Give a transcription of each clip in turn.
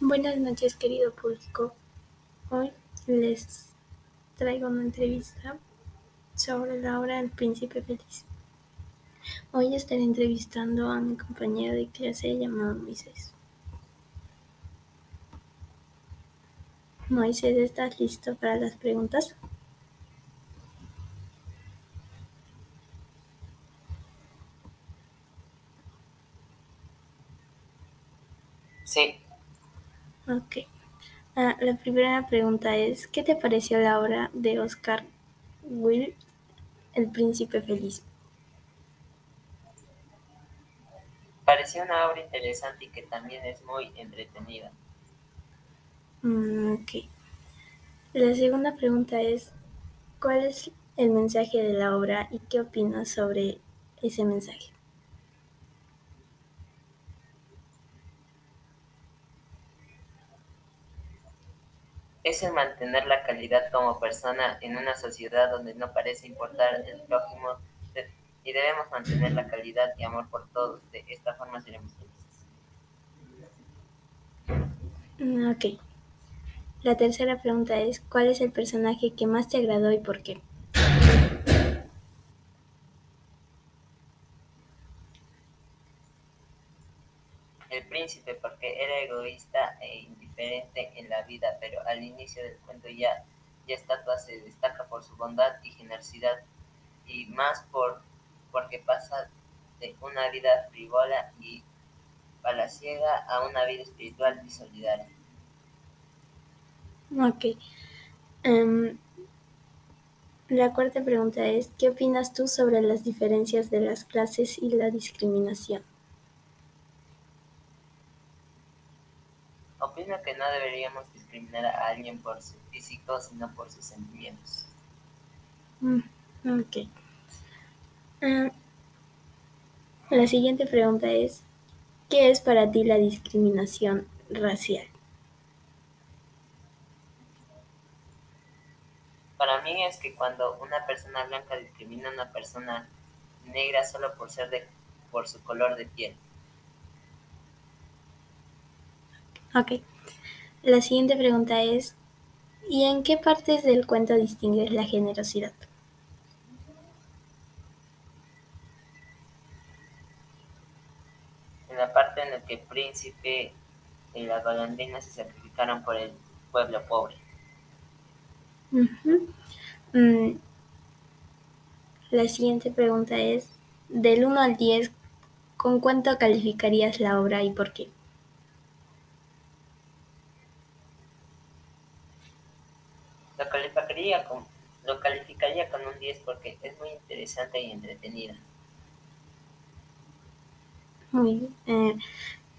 Buenas noches, querido público. Hoy les traigo una entrevista sobre la obra El Príncipe Feliz. Hoy estaré entrevistando a mi compañero de clase llamado Moisés. Moisés, ¿estás listo para las preguntas? Sí. Ok. Ah, la primera pregunta es, ¿qué te pareció la obra de Oscar Wilde, El Príncipe Feliz? Pareció una obra interesante y que también es muy entretenida. Mm, ok. La segunda pregunta es, ¿cuál es el mensaje de la obra y qué opinas sobre ese mensaje? Es el mantener la calidad como persona en una sociedad donde no parece importar el prójimo y debemos mantener la calidad y amor por todos. De esta forma seremos felices. Mm, Ok. La tercera pregunta es, ¿cuál es el personaje que más te agradó y por qué? El príncipe porque era egoísta e indiferente en la vida, pero al inicio del cuento ya, ya estatua se destaca por su bondad y generosidad y más por porque pasa de una vida frívola y palaciega a una vida espiritual y solidaria. Ok. Em, la cuarta pregunta es, ¿qué opinas tú sobre las diferencias de las clases y la discriminación? Opino que no deberíamos discriminar a alguien por su físico, sino por sus sentimientos. Mm, ok. Em, la siguiente pregunta es, ¿qué es para ti la discriminación racial? Para mí es que cuando una persona blanca discrimina a una persona negra solo por ser de por su color de piel. Ok. La siguiente pregunta es, ¿y en qué partes del cuento distingues la generosidad? En la parte en la que el príncipe y la golondrina se sacrificaron por el pueblo pobre. Mm, La siguiente pregunta es, del 1 al 10, ¿con cuánto calificarías la obra y por qué? Lo calificaría con, lo calificaría con un 10 porque es muy interesante y entretenida. Muy bien. Eh,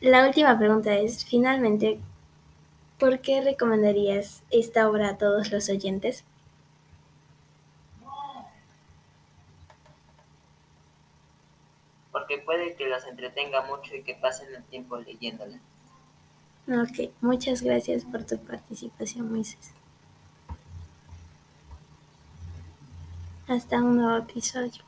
la última pregunta es, finalmente, ¿por qué recomendarías esta obra a todos los oyentes? Porque puede que los entretenga mucho y que pasen el tiempo leyéndola. Ok, muchas gracias por tu participación, Moisés. از درون آبی ساک